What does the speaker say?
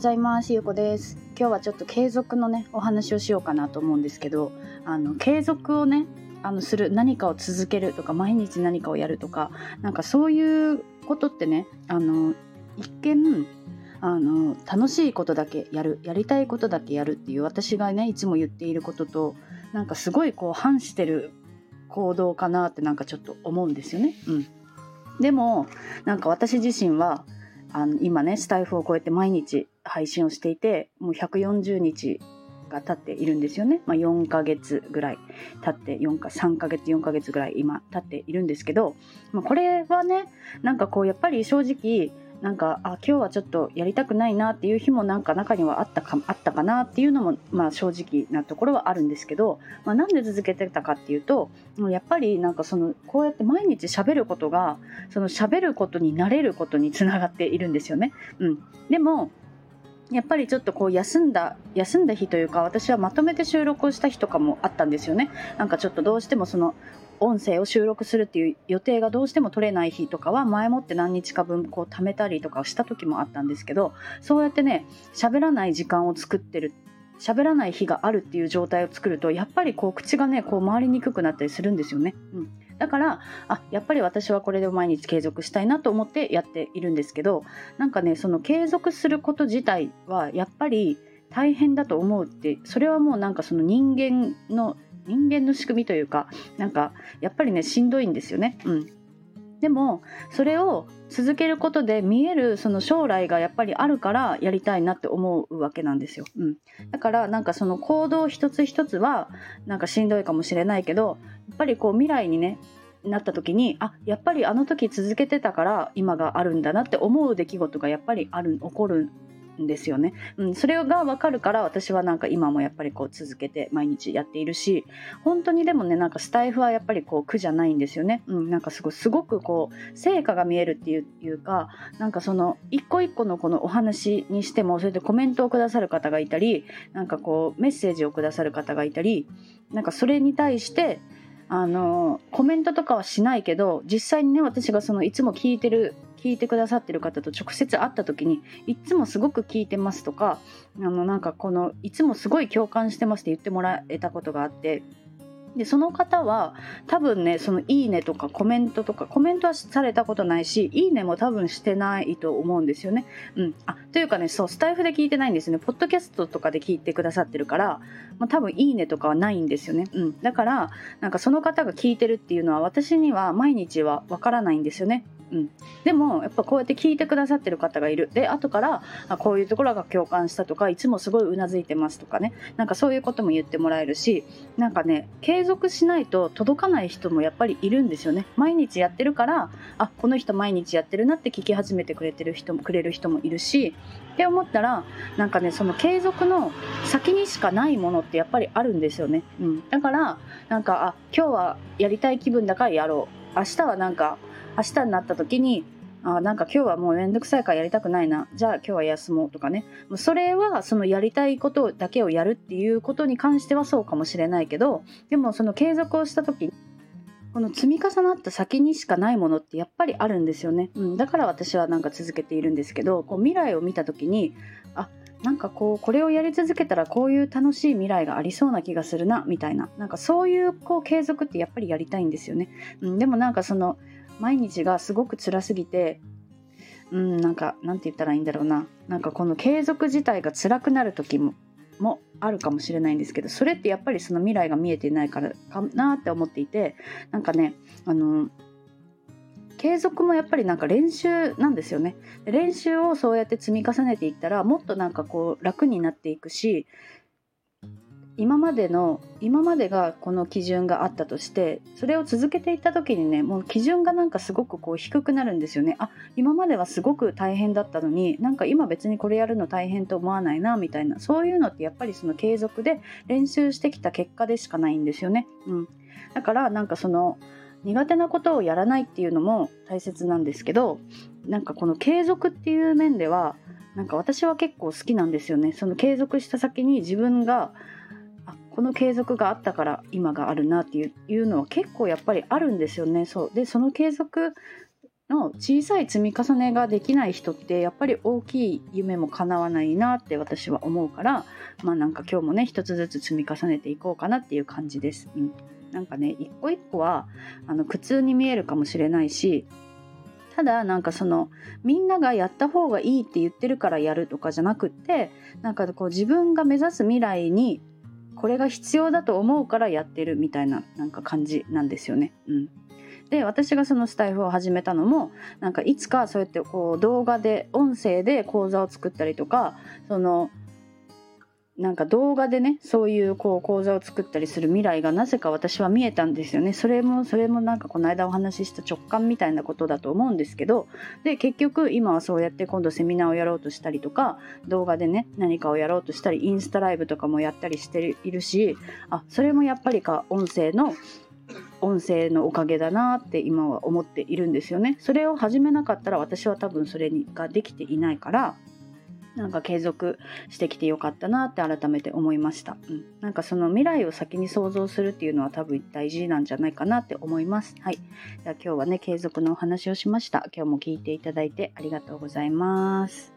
ございます。ゆうこです。今日はちょっと継続のねお話をしようかなと思うんですけどあの継続をねあのする何かを続けるとか毎日何かをやるとかなんかそういうことってねあの一見あの楽しいことだけやるやりたいことだけやるっていう私がねいつも言っていることとなんかすごいこう反してる行動かなってなんかちょっと思うんですよね。うん、でもなんか私自身はあの今ねスタイフを超えて毎日配信をしていてもう140日が経っているんですよね、まあ、4ヶ月ぐらい経って4か3ヶ月4ヶ月ぐらい今経っているんですけど、まあ、これはねなんかこうやっぱり正直なんかあ今日はちょっとやりたくないなっていう日もなんか中にはあったかあったかなっていうのも、まあ、正直なところはあるんですけど、まあ、なんで続けてたかっていうとやっぱりなんかそのこうやって毎日喋ることがその喋ることになれることにつながっているんですよね。うん、でもやっぱりちょっとこう休んだ休んだ日というか私はまとめて収録をした日とかもあったんですよねなんかちょっとどうしてもその音声を収録するっていう予定がどうしても取れない日とかは前もって何日か分こう貯めたりとかした時もあったんですけどそうやってね喋らない時間を作ってる喋らない日があるっていう状態を作るとやっぱりこう口がねこう回りにくくなったりするんですよね。うん、だからあやっぱり私はこれで毎日継続したいなと思ってやっているんですけどなんかねその継続すること自体はやっぱり大変だと思うってそれはもうなんかその人間の人間の仕組みというかなんかやっぱりねしんどいんですよね。うん、でもそれを続けることで見えるその将来がやっぱりあるからやりたいなって思うわけなんですよ。うん、だからなんかその行動一つ一つはなんかしんどいかもしれないけどやっぱりこう未来にねなった時にあやっぱりあの時続けてたから今があるんだなって思う出来事がやっぱりある起こるんですよね。うん、それが分かるから私はなんか今もやっぱりこう続けて毎日やっているし本当にでもねなんかスタイフはやっぱりこう苦じゃないんですよね。うん、なんかすごすごくこう成果が見えるっていうかなんかその一個一個のこのお話にしてもそれでコメントをくださる方がいたりなんかこうメッセージをくださる方がいたりなんかそれに対してあのコメントとかはしないけど実際にね私がそのいつも聞いてる聞いてくださってる方と直接会った時にいつもすごく聞いてますとかあのなんかこのいつもすごい共感してますって言ってもらえたことがあってでその方は多分ねそのいいねとかコメントとかコメントはされたことないしいいねも多分してないと思うんですよね。うん、あというかねそうスタイフで聞いてないんですよねポッドキャストとかで聞いてくださってるから、まあ、多分いいねとかはないんですよね。うん、だからなんかその方が聞いてるっていうのは私には毎日はわからないんですよね。うん、でもやっぱこうやって聞いてくださってる方がいる。で後からあこういうところが共感したとかいつもすごいうなずいてますとかね。なんかそういうことも言ってもらえるしなんかね継続しないと届かない人もやっぱりいるんですよね。毎日やってるからあこの人毎日やってるなって聞き始めてくれてる人もくれる人もいるしって思ったらなんかねその継続の先にしかないものってやっぱりあるんですよね、うん、だからなんかあ今日はやりたい気分だからやろう。明日はなんか明日になった時にあなんか今日はもうめんどくさいからやりたくないな。じゃあ今日は休もうとかね。それはそのやりたいことだけをやるっていうことに関してはそうかもしれないけどでもその継続をした時この積み重なった先にしかないものってやっぱりあるんですよね、うん、だから私はなんか続けているんですけどこう未来を見た時にあなんかこうこれをやり続けたらこういう楽しい未来がありそうな気がするなみたいな。なんかそういうこう継続ってやっぱりやりたいんですよね、うん、でもなんかその毎日がすごく辛すぎてうんなんかなんて言ったらいいんだろうな。なんかこの継続自体が辛くなる時ももあるかもしれないんですけどそれってやっぱりその未来が見えていないからかなって思っていてなんかねあの継続もやっぱりなんか練習なんですよね。練習をそうやって積み重ねていったらもっとなんかこう楽になっていくし今までの今までがこの基準があったとしてそれを続けていった時にねもう基準がなんかすごくこう低くなるんですよね。あ今まではすごく大変だったのになんか今別にこれやるの大変と思わないなみたいな。そういうのってやっぱりその継続で練習してきた結果でしかないんですよね、うん、だからなんかその苦手なことをやらないっていうのも大切なんですけどなんかこの継続っていう面ではなんか私は結構好きなんですよね。その継続した先に自分がこの継続があったから今があるなっていういうのは結構やっぱりあるんですよね。そうでその継続の小さい積み重ねができない人ってやっぱり大きい夢も叶わないなって私は思うからまあなんか今日もね一つずつ積み重ねていこうかなっていう感じです。うん、なんかね一個一個はあの苦痛に見えるかもしれないしただなんかそのみんながやった方がいいって言ってるからやるとかじゃなくってなんかこう自分が目指す未来にこれが必要だと思うからやってるみたいななんか感じなんですよね。うん、で私がそのスタイフを始めたのもなんかいつかそうやってこう動画で音声で講座を作ったりとかそのなんか動画でねそういうこう講座を作ったりする未来がなぜか私は見えたんですよねそれもそれもなんかこの間お話しした直感みたいなことだと思うんですけどで結局今はそうやって今度セミナーをやろうとしたりとか動画でね何かをやろうとしたりインスタライブとかもやったりしているしあそれもやっぱりか音声の音声のおかげだなって今は思っているんですよね。それを始めなかったら私は多分それができていないからなんか継続してきてよかったなって改めて思いました、うん、なんかその未来を先に想像するっていうのは多分大事なんじゃないかなって思います。はい。じゃあ今日はね継続のお話をしました。今日も聞いていただいてありがとうございます。